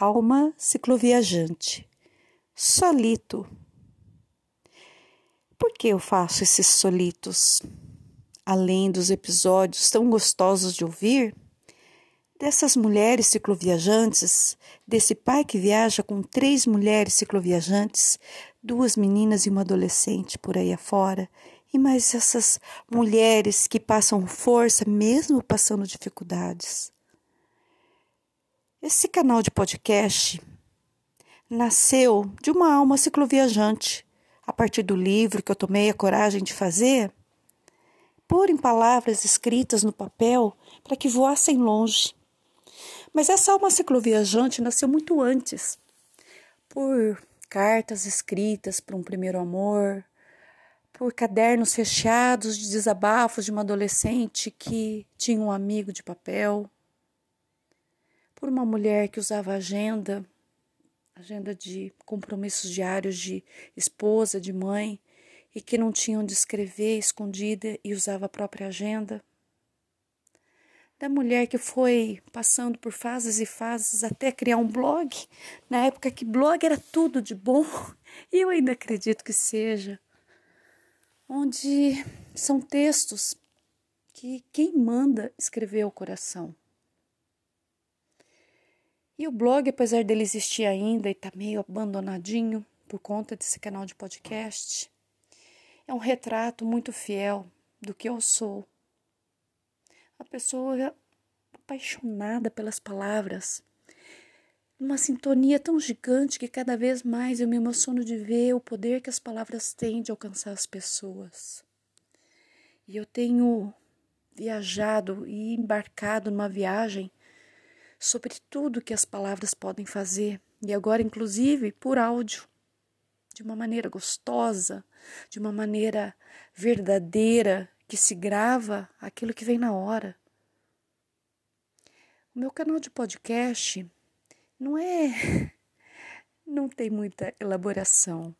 Alma cicloviajante. Solito. Por que eu faço esses solitos? Além dos episódios tão gostosos de ouvir, dessas mulheres cicloviajantes, desse pai que viaja com três mulheres cicloviajantes, duas meninas e uma adolescente por aí afora, e mais essas mulheres que passam força mesmo passando dificuldades. Esse canal de podcast nasceu de uma alma cicloviajante, a partir do livro que eu tomei a coragem de fazer, pôr em palavras escritas no papel para que voassem longe. Mas essa alma cicloviajante nasceu muito antes, por cartas escritas para um primeiro amor, por cadernos recheados de desabafos de uma adolescente que tinha um amigo de papel, por uma mulher que usava agenda, agenda de compromissos diários de esposa, de mãe, e que não tinha onde escrever, escondida e usava a própria agenda. Da mulher que foi passando por fases e fases até criar um blog, na época que blog era tudo de bom, e eu ainda acredito que seja onde são textos que quem manda escrever o coração. E o blog, apesar dele existir ainda e tá meio abandonadinho por conta desse canal de podcast, é um retrato muito fiel do que eu sou. A pessoa apaixonada pelas palavras, uma sintonia tão gigante que cada vez mais eu me emociono de ver o poder que as palavras têm de alcançar as pessoas. E eu tenho viajado e embarcado numa viagem sobre tudo que as palavras podem fazer, e agora, inclusive, por áudio, de uma maneira gostosa, de uma maneira verdadeira, que se grava aquilo que vem na hora. O meu canal de podcast não é. Não tem muita elaboração.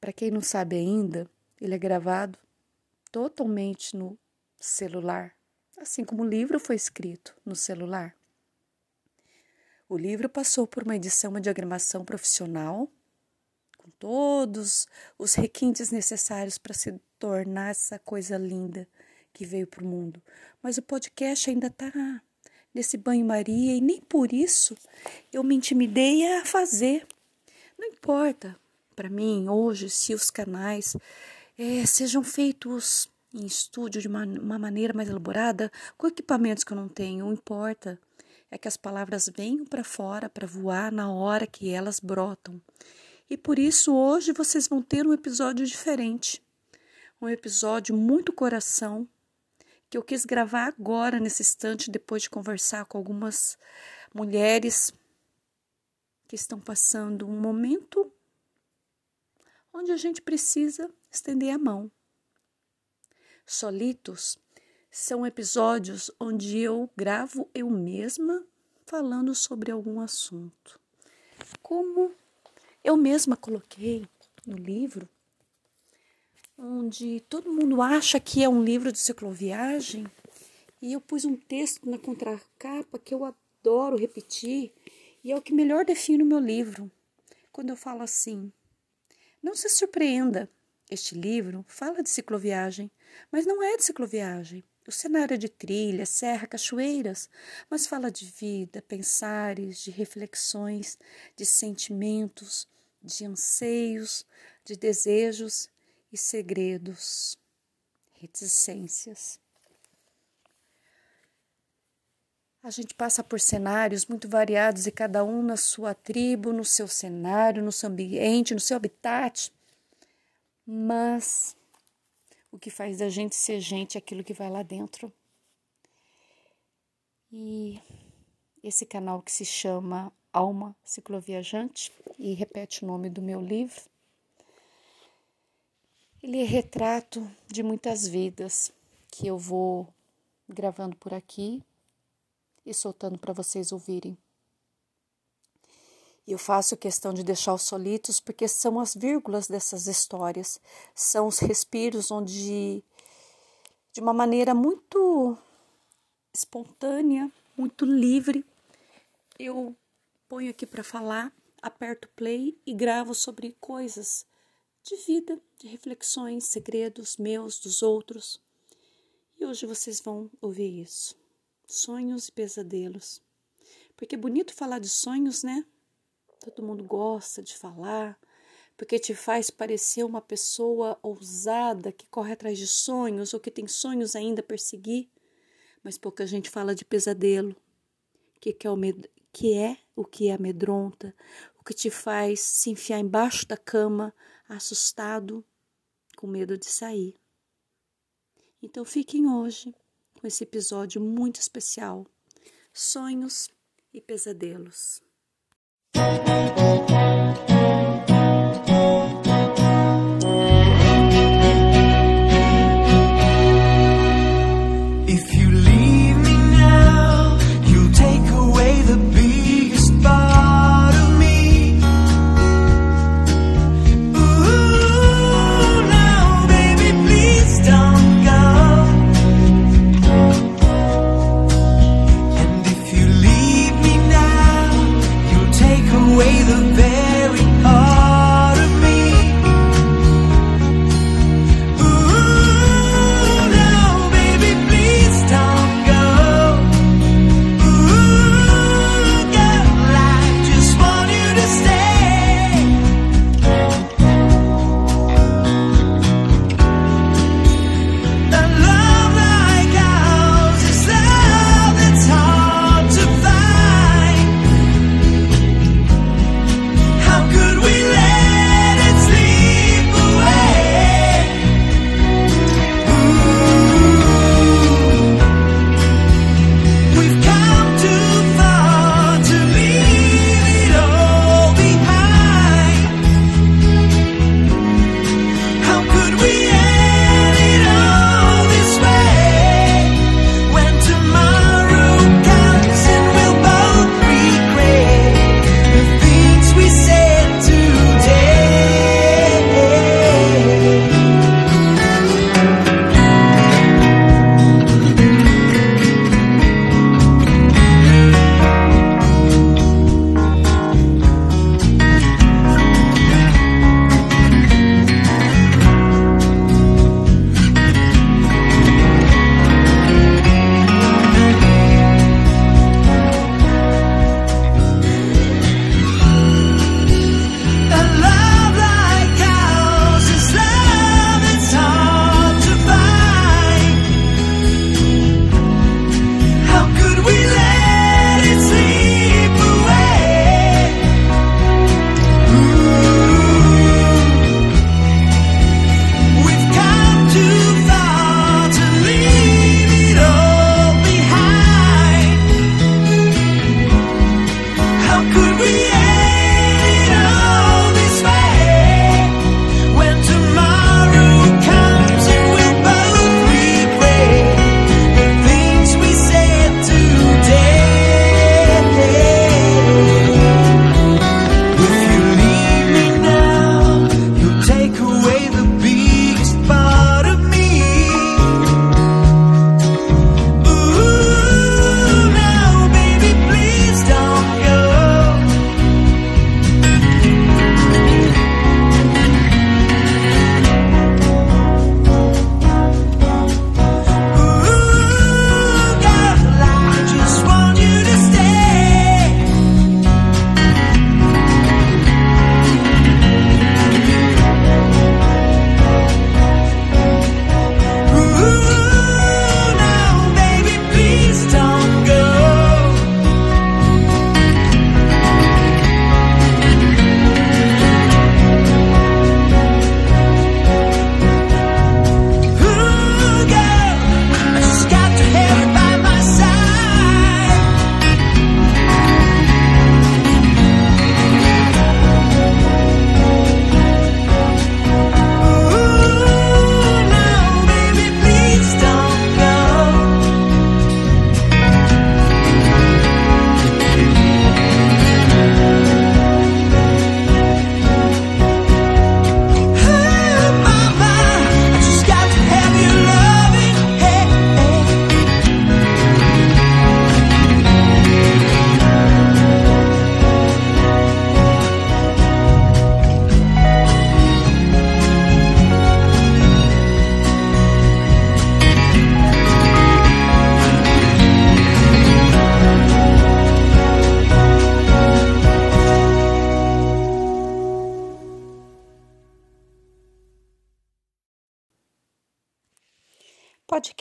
Para quem não sabe ainda, ele é gravado totalmente no celular, assim como o livro foi escrito no celular. O livro passou por uma edição, uma diagramação profissional, com todos os requintes necessários para se tornar essa coisa linda que veio para o mundo. Mas o podcast ainda está nesse banho-maria e nem por isso eu me intimidei a fazer. Não importa para mim hoje se os canais é, sejam feitos em estúdio de uma, uma maneira mais elaborada, com equipamentos que eu não tenho, não importa. É que as palavras venham para fora para voar na hora que elas brotam. E por isso hoje vocês vão ter um episódio diferente. Um episódio muito coração, que eu quis gravar agora, nesse instante, depois de conversar com algumas mulheres que estão passando um momento onde a gente precisa estender a mão. Solitos são episódios onde eu gravo eu mesma falando sobre algum assunto. Como eu mesma coloquei no livro, onde todo mundo acha que é um livro de cicloviagem, e eu pus um texto na contracapa que eu adoro repetir e é o que melhor define o meu livro. Quando eu falo assim: Não se surpreenda, este livro fala de cicloviagem, mas não é de cicloviagem. O cenário é de trilha, serra, cachoeiras, mas fala de vida, pensares, de reflexões, de sentimentos, de anseios, de desejos e segredos, reticências. A gente passa por cenários muito variados e cada um na sua tribo, no seu cenário, no seu ambiente, no seu habitat. Mas o que faz da gente ser gente é aquilo que vai lá dentro. E esse canal que se chama Alma Cicloviajante e repete o nome do meu livro ele é retrato de muitas vidas que eu vou gravando por aqui e soltando para vocês ouvirem. E eu faço questão de deixar os solitos porque são as vírgulas dessas histórias, são os respiros onde, de uma maneira muito espontânea, muito livre, eu ponho aqui para falar, aperto play e gravo sobre coisas de vida, de reflexões, segredos meus, dos outros. E hoje vocês vão ouvir isso. Sonhos e pesadelos. Porque é bonito falar de sonhos, né? Todo mundo gosta de falar, porque te faz parecer uma pessoa ousada que corre atrás de sonhos ou que tem sonhos ainda a perseguir. Mas pouca gente fala de pesadelo, que, que, é, o que é o que amedronta, o que te faz se enfiar embaixo da cama, assustado, com medo de sair. Então fiquem hoje com esse episódio muito especial: Sonhos e Pesadelos. Thank you.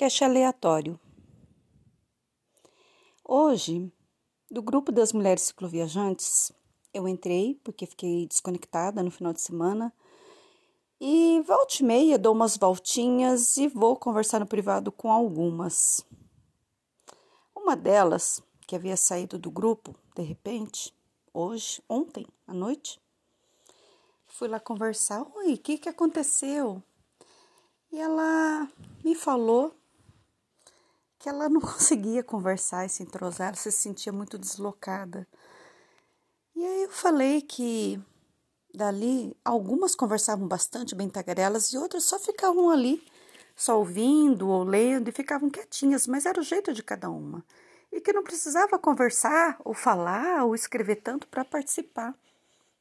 Podcast aleatório. Hoje, do grupo das mulheres cicloviajantes, eu entrei porque fiquei desconectada no final de semana e volta e meia dou umas voltinhas e vou conversar no privado com algumas. Uma delas, que havia saído do grupo, de repente, hoje, ontem à noite, fui lá conversar. Oi, o que, que aconteceu? E ela me falou que ela não conseguia conversar e se entrosar, ela se sentia muito deslocada. E aí eu falei que dali algumas conversavam bastante bem tagarelas e outras só ficavam ali, só ouvindo ou lendo e ficavam quietinhas, mas era o jeito de cada uma. E que não precisava conversar ou falar ou escrever tanto para participar.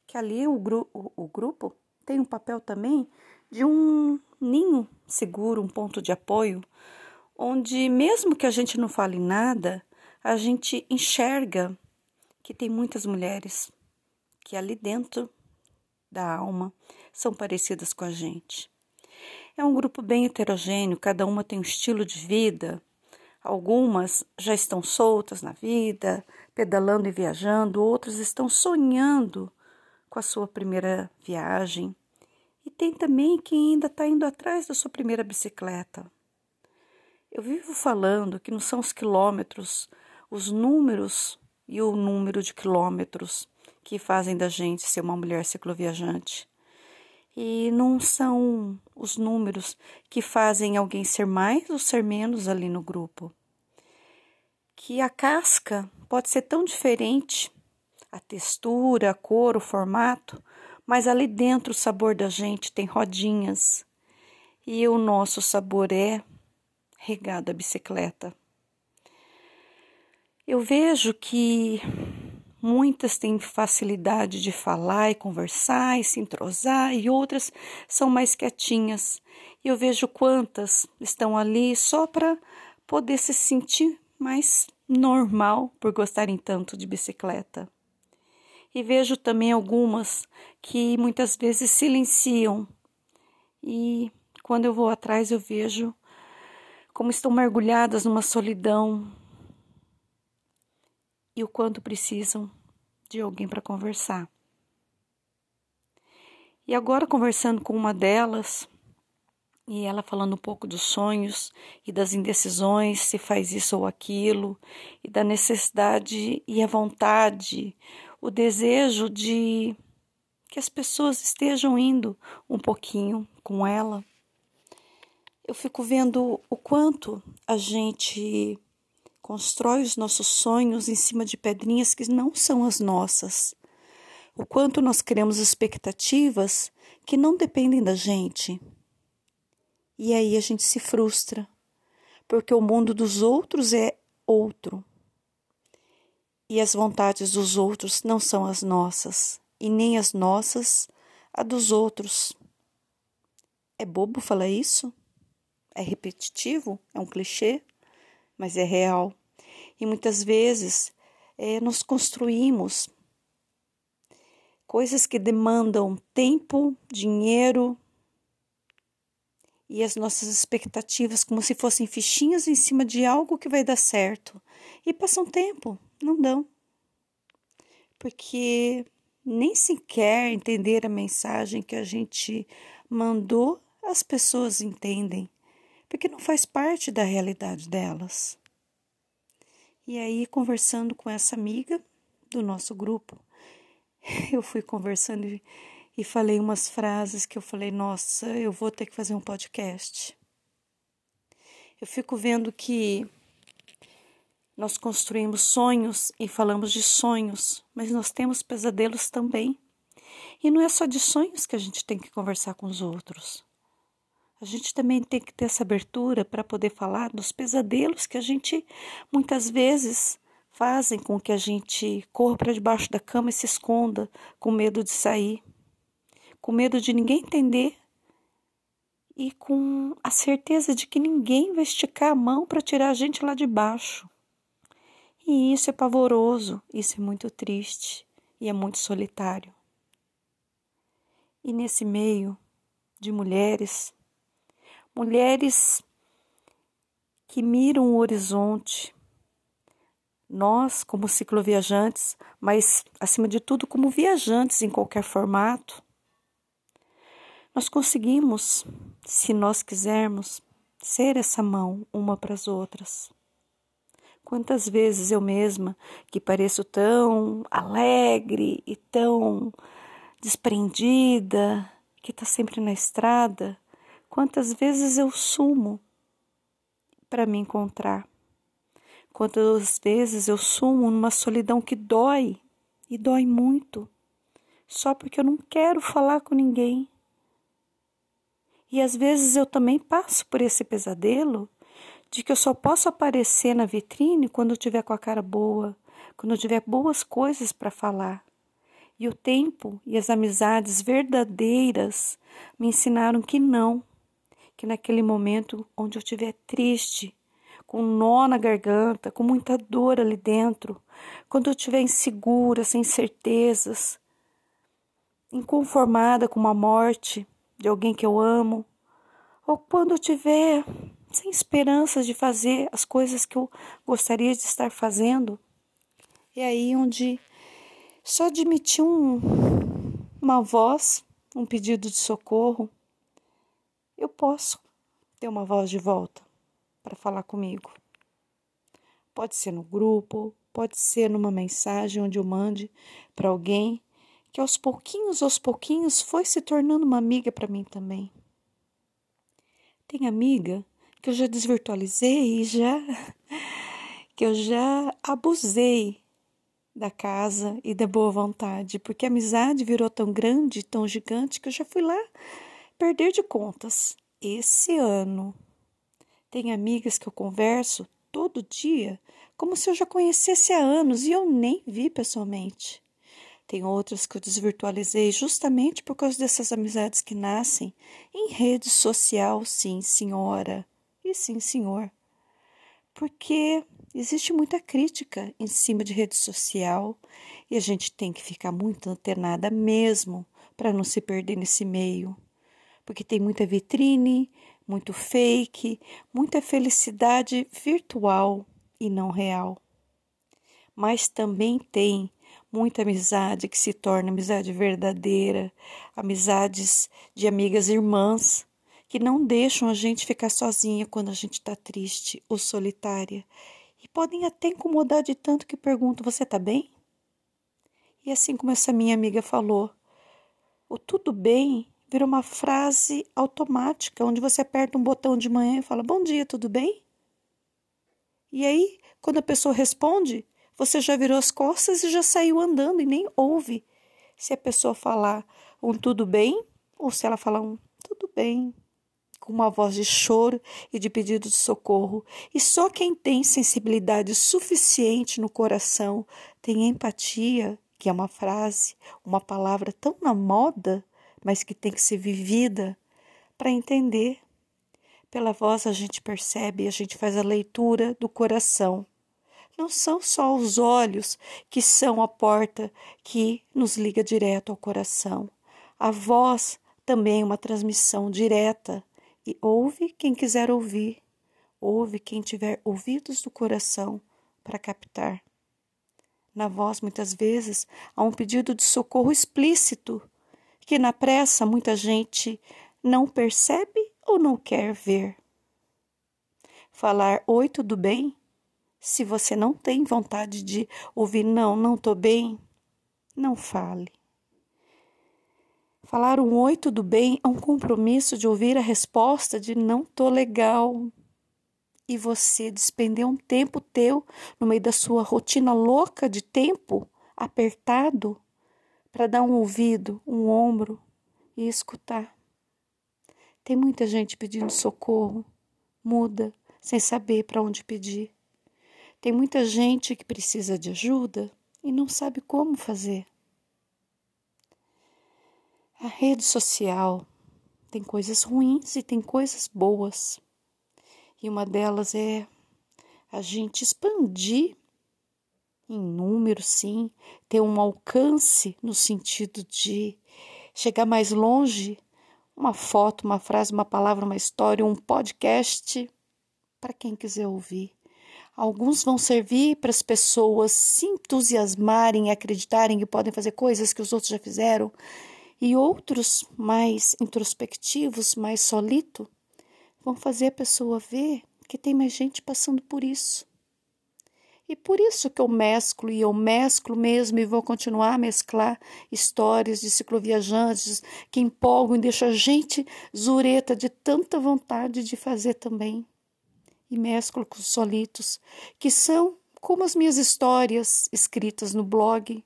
Que ali o, gru o, o grupo tem um papel também de um ninho seguro, um ponto de apoio, onde, mesmo que a gente não fale nada, a gente enxerga que tem muitas mulheres que ali dentro da alma são parecidas com a gente. É um grupo bem heterogêneo, cada uma tem um estilo de vida. Algumas já estão soltas na vida, pedalando e viajando, outras estão sonhando com a sua primeira viagem, e tem também quem ainda está indo atrás da sua primeira bicicleta. Eu vivo falando que não são os quilômetros, os números e o número de quilômetros que fazem da gente ser uma mulher cicloviajante. E não são os números que fazem alguém ser mais ou ser menos ali no grupo. Que a casca pode ser tão diferente, a textura, a cor, o formato, mas ali dentro o sabor da gente tem rodinhas e o nosso sabor é regado à bicicleta. Eu vejo que muitas têm facilidade de falar e conversar e se entrosar, e outras são mais quietinhas. E eu vejo quantas estão ali só para poder se sentir mais normal por gostarem tanto de bicicleta e vejo também algumas que muitas vezes silenciam. E quando eu vou atrás, eu vejo como estão mergulhadas numa solidão e o quanto precisam de alguém para conversar. E agora, conversando com uma delas, e ela falando um pouco dos sonhos e das indecisões, se faz isso ou aquilo, e da necessidade e a vontade, o desejo de que as pessoas estejam indo um pouquinho com ela. Eu fico vendo o quanto a gente constrói os nossos sonhos em cima de pedrinhas que não são as nossas. O quanto nós criamos expectativas que não dependem da gente. E aí a gente se frustra, porque o mundo dos outros é outro e as vontades dos outros não são as nossas, e nem as nossas a dos outros. É bobo falar isso? É repetitivo? É um clichê? Mas é real. E muitas vezes é, nós construímos coisas que demandam tempo, dinheiro e as nossas expectativas como se fossem fichinhas em cima de algo que vai dar certo. E passa um tempo, não dão. Porque nem sequer entender a mensagem que a gente mandou, as pessoas entendem, porque não faz parte da realidade delas. E aí, conversando com essa amiga do nosso grupo, eu fui conversando e, e falei umas frases que eu falei: nossa, eu vou ter que fazer um podcast. Eu fico vendo que nós construímos sonhos e falamos de sonhos, mas nós temos pesadelos também. E não é só de sonhos que a gente tem que conversar com os outros. A gente também tem que ter essa abertura para poder falar dos pesadelos que a gente muitas vezes fazem com que a gente corra para debaixo da cama e se esconda com medo de sair, com medo de ninguém entender e com a certeza de que ninguém vai esticar a mão para tirar a gente lá de baixo. E isso é pavoroso, isso é muito triste e é muito solitário. E nesse meio de mulheres, mulheres que miram o horizonte. Nós, como cicloviajantes, mas acima de tudo, como viajantes em qualquer formato, nós conseguimos, se nós quisermos, ser essa mão uma para as outras. Quantas vezes eu mesma, que pareço tão alegre e tão desprendida, que está sempre na estrada, quantas vezes eu sumo para me encontrar. Quantas vezes eu sumo numa solidão que dói, e dói muito, só porque eu não quero falar com ninguém. E às vezes eu também passo por esse pesadelo de que eu só posso aparecer na vitrine quando eu tiver com a cara boa, quando eu tiver boas coisas para falar. E o tempo e as amizades verdadeiras me ensinaram que não, que naquele momento onde eu estiver triste, com nó na garganta, com muita dor ali dentro, quando eu estiver insegura, sem certezas, inconformada com uma morte de alguém que eu amo, ou quando eu estiver sem esperanças de fazer as coisas que eu gostaria de estar fazendo. É aí onde só admitir um, uma voz, um pedido de socorro, eu posso ter uma voz de volta para falar comigo. Pode ser no grupo, pode ser numa mensagem onde eu mande para alguém que aos pouquinhos, aos pouquinhos foi se tornando uma amiga para mim também. Tem amiga que eu já desvirtualizei e já que eu já abusei da casa e da boa vontade, porque a amizade virou tão grande, tão gigante que eu já fui lá perder de contas. Esse ano tem amigas que eu converso todo dia, como se eu já conhecesse há anos e eu nem vi pessoalmente. Tem outras que eu desvirtualizei justamente por causa dessas amizades que nascem em rede social, sim, senhora. E sim, senhor. Porque existe muita crítica em cima de rede social e a gente tem que ficar muito antenada mesmo para não se perder nesse meio. Porque tem muita vitrine, muito fake, muita felicidade virtual e não real. Mas também tem muita amizade que se torna amizade verdadeira, amizades de amigas irmãs que não deixam a gente ficar sozinha quando a gente está triste ou solitária e podem até incomodar de tanto que perguntam: Você está bem? E assim como essa minha amiga falou, o tudo bem vira uma frase automática, onde você aperta um botão de manhã e fala: Bom dia, tudo bem? E aí, quando a pessoa responde, você já virou as costas e já saiu andando e nem ouve se a pessoa falar um tudo bem ou se ela falar um tudo bem com uma voz de choro e de pedido de socorro. E só quem tem sensibilidade suficiente no coração, tem empatia, que é uma frase, uma palavra tão na moda, mas que tem que ser vivida para entender. Pela voz a gente percebe, a gente faz a leitura do coração. Não são só os olhos que são a porta que nos liga direto ao coração. A voz também é uma transmissão direta e ouve quem quiser ouvir, ouve quem tiver ouvidos do coração para captar. Na voz, muitas vezes, há um pedido de socorro explícito, que na pressa muita gente não percebe ou não quer ver. Falar oi, tudo bem? Se você não tem vontade de ouvir não, não estou bem, não fale. Falar um oi, tudo bem é um compromisso de ouvir a resposta de não tô legal. E você despender um tempo teu no meio da sua rotina louca de tempo apertado para dar um ouvido, um ombro e escutar. Tem muita gente pedindo socorro, muda, sem saber para onde pedir. Tem muita gente que precisa de ajuda e não sabe como fazer. A rede social tem coisas ruins e tem coisas boas. E uma delas é a gente expandir em número, sim, ter um alcance no sentido de chegar mais longe. Uma foto, uma frase, uma palavra, uma história, um podcast para quem quiser ouvir. Alguns vão servir para as pessoas se entusiasmarem e acreditarem que podem fazer coisas que os outros já fizeram, e outros, mais introspectivos, mais solito, vão fazer a pessoa ver que tem mais gente passando por isso. E por isso que eu mesclo, e eu mesclo mesmo, e vou continuar a mesclar histórias de cicloviajantes que empolgam e deixam a gente zureta de tanta vontade de fazer também. E mesclo com os solitos, que são como as minhas histórias escritas no blog,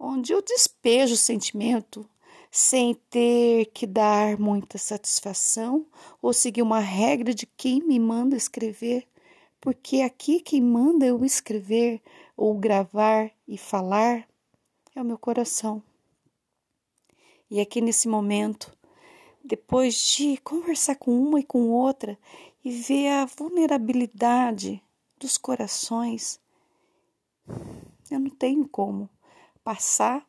onde eu despejo o sentimento sem ter que dar muita satisfação ou seguir uma regra de quem me manda escrever porque aqui quem manda eu escrever ou gravar e falar é o meu coração. E aqui nesse momento, depois de conversar com uma e com outra e ver a vulnerabilidade dos corações, eu não tenho como passar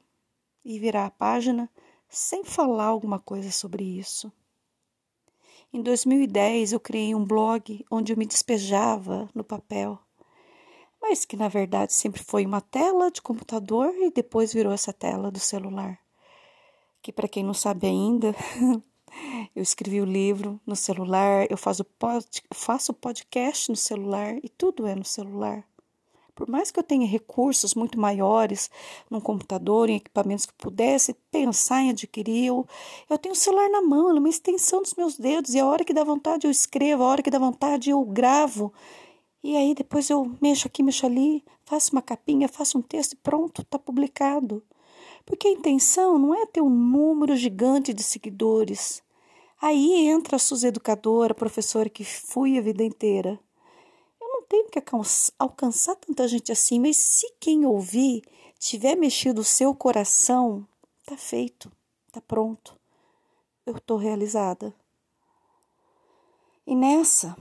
e virar a página sem falar alguma coisa sobre isso. Em 2010, eu criei um blog onde eu me despejava no papel, mas que na verdade sempre foi uma tela de computador e depois virou essa tela do celular. Que para quem não sabe ainda, eu escrevi o livro no celular, eu faço, pod, faço podcast no celular e tudo é no celular. Por mais que eu tenha recursos muito maiores num computador, em equipamentos que pudesse pensar em adquirir, eu, eu tenho o celular na mão, é uma extensão dos meus dedos, e a hora que dá vontade eu escrevo, a hora que dá vontade eu gravo. E aí depois eu mexo aqui, mexo ali, faço uma capinha, faço um texto e pronto, está publicado. Porque a intenção não é ter um número gigante de seguidores. Aí entra a sua educadora, professora que fui a vida inteira tenho que alcançar tanta gente assim, mas se quem ouvir tiver mexido o seu coração, tá feito, tá pronto. Eu tô realizada. E nessa,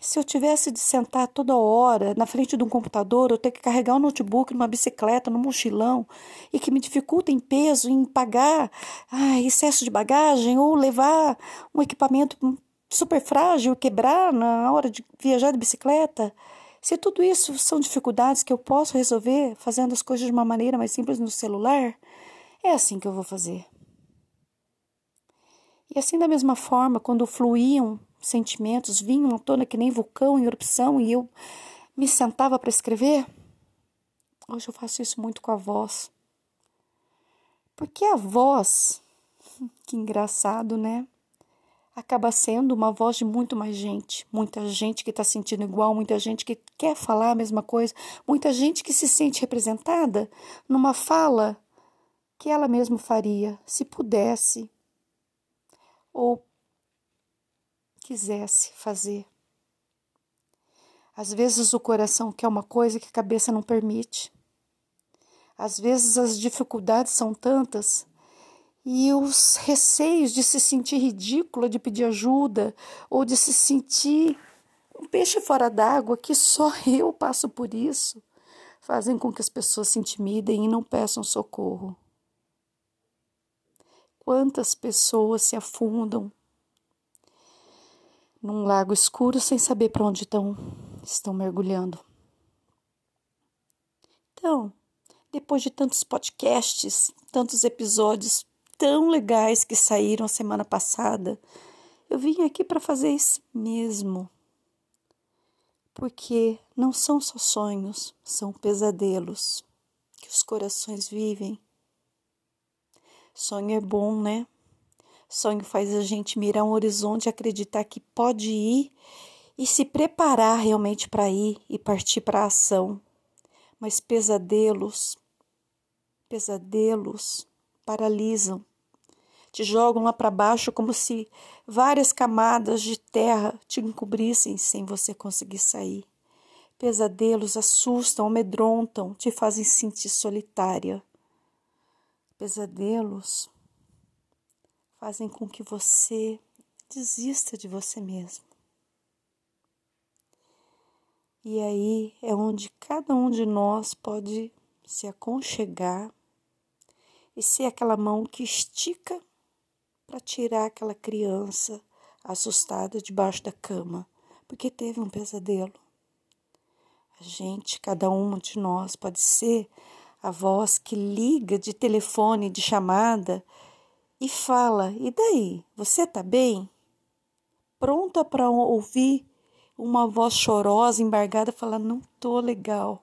se eu tivesse de sentar toda hora na frente de um computador, eu ter que carregar um notebook numa bicicleta, num mochilão, e que me dificulta em peso, em pagar ai, excesso de bagagem ou levar um equipamento super frágil, quebrar na hora de viajar de bicicleta. Se tudo isso são dificuldades que eu posso resolver fazendo as coisas de uma maneira mais simples no celular, é assim que eu vou fazer. E assim, da mesma forma, quando fluíam sentimentos, vinham à tona que nem vulcão em erupção e eu me sentava para escrever, hoje eu faço isso muito com a voz. Porque a voz, que engraçado, né? Acaba sendo uma voz de muito mais gente. Muita gente que está sentindo igual, muita gente que quer falar a mesma coisa, muita gente que se sente representada numa fala que ela mesma faria se pudesse ou quisesse fazer. Às vezes o coração quer uma coisa que a cabeça não permite. Às vezes as dificuldades são tantas e os receios de se sentir ridícula, de pedir ajuda, ou de se sentir um peixe fora d'água, que só eu passo por isso, fazem com que as pessoas se intimidem e não peçam socorro. Quantas pessoas se afundam num lago escuro sem saber para onde estão, estão mergulhando. Então, depois de tantos podcasts, tantos episódios tão legais que saíram semana passada, eu vim aqui para fazer isso mesmo. Porque não são só sonhos, são pesadelos que os corações vivem. Sonho é bom, né? Sonho faz a gente mirar um horizonte acreditar que pode ir e se preparar realmente para ir e partir para a ação. Mas pesadelos, pesadelos paralisam, te jogam lá para baixo como se várias camadas de terra te encobrissem sem você conseguir sair. Pesadelos assustam, amedrontam, te fazem sentir solitária. Pesadelos fazem com que você desista de você mesmo. E aí é onde cada um de nós pode se aconchegar e ser aquela mão que estica para tirar aquela criança assustada debaixo da cama, porque teve um pesadelo. A gente, cada um de nós, pode ser a voz que liga de telefone, de chamada e fala: E daí? Você tá bem? Pronta para ouvir uma voz chorosa, embargada, falar: Não tô legal.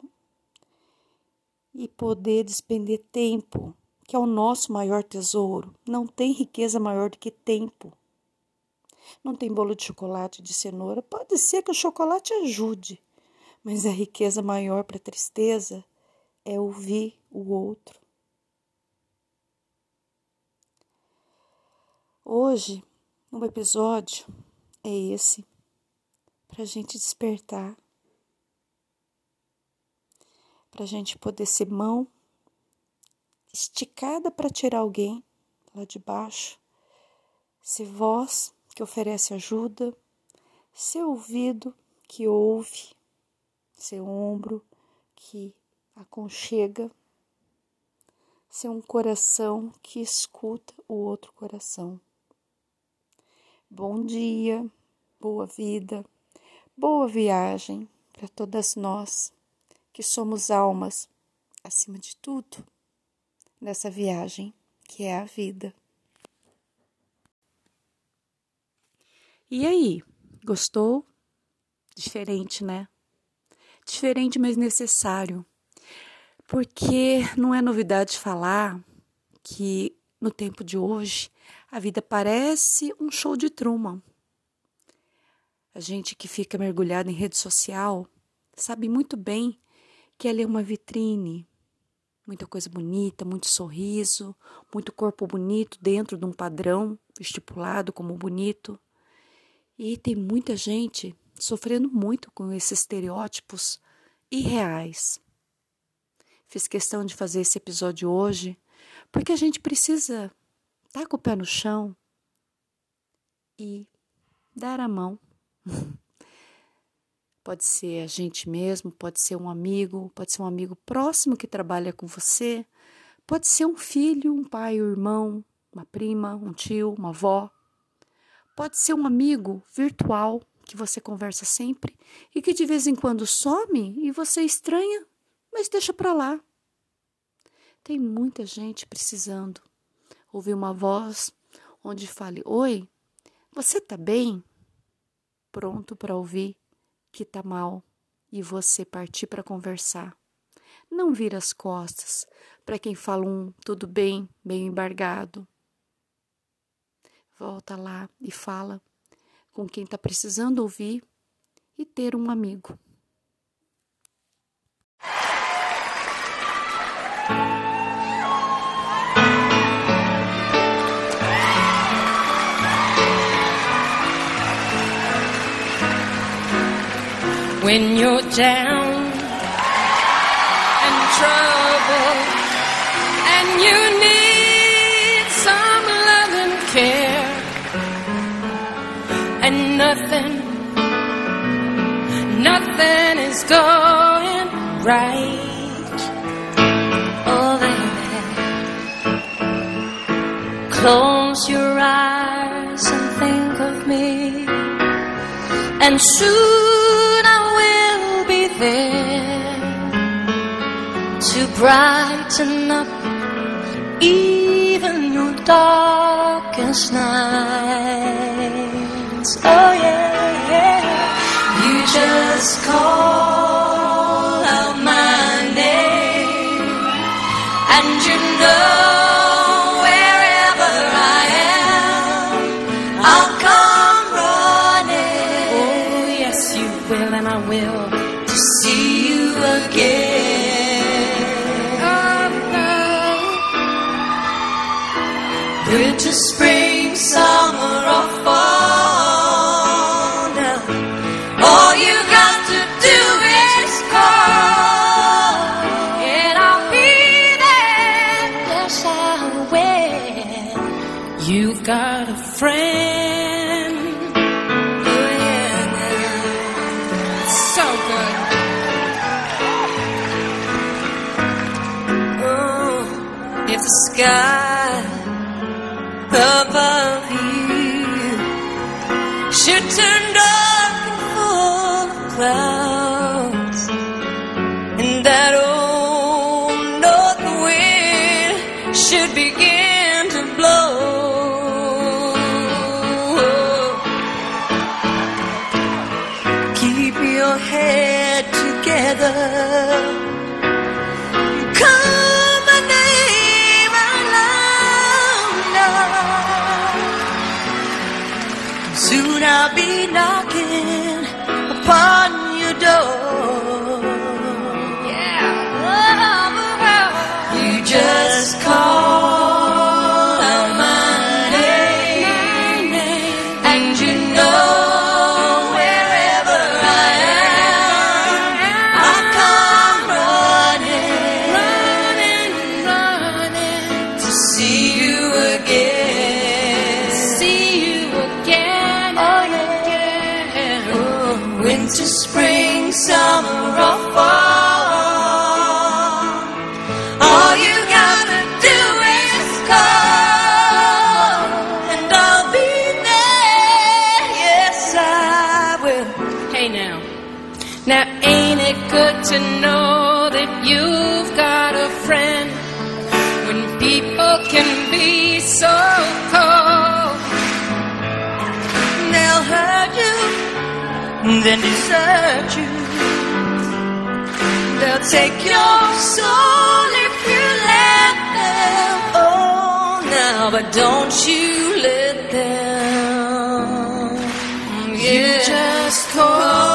E poder despender tempo, que é o nosso maior tesouro. Não tem riqueza maior do que tempo. Não tem bolo de chocolate de cenoura. Pode ser que o chocolate ajude, mas a riqueza maior para a tristeza é ouvir o outro. Hoje, um episódio é esse para a gente despertar, para a gente poder ser mão esticada para tirar alguém lá de baixo, ser voz que oferece ajuda, ser ouvido que ouve, seu ombro que aconchega, ser um coração que escuta o outro coração. Bom dia, boa vida, boa viagem para todas nós que somos almas, acima de tudo, nessa viagem que é a vida. E aí, gostou? Diferente, né? diferente, mas necessário. Porque não é novidade falar que no tempo de hoje a vida parece um show de Truman. A gente que fica mergulhado em rede social sabe muito bem que ela é uma vitrine, muita coisa bonita, muito sorriso, muito corpo bonito dentro de um padrão estipulado como bonito. E tem muita gente sofrendo muito com esses estereótipos irreais. Fiz questão de fazer esse episódio hoje porque a gente precisa estar tá com o pé no chão e dar a mão. Pode ser a gente mesmo, pode ser um amigo, pode ser um amigo próximo que trabalha com você, pode ser um filho, um pai, um irmão, uma prima, um tio, uma avó. Pode ser um amigo virtual que você conversa sempre e que de vez em quando some e você estranha, mas deixa para lá. Tem muita gente precisando ouvir uma voz onde fale: Oi, você tá bem? Pronto para ouvir que tá mal e você partir para conversar. Não vira as costas para quem fala um tudo bem, bem embargado. Volta lá e fala com quem está precisando ouvir e ter um amigo. When you're down and trouble and you need some love and care and nothing, nothing is going right. Oh, baby, close your eyes and think of me, and soon brighten up even your darkest nights. Oh yeah, yeah. You just call if the sky above you should turn dark and full of clouds, and that old north wind should begin to blow. Keep your head together. I'll be knocking upon so cold. They'll hurt you, then desert you. They'll take your soul if you let them. Oh, now, but don't you let them. Yeah. You just call.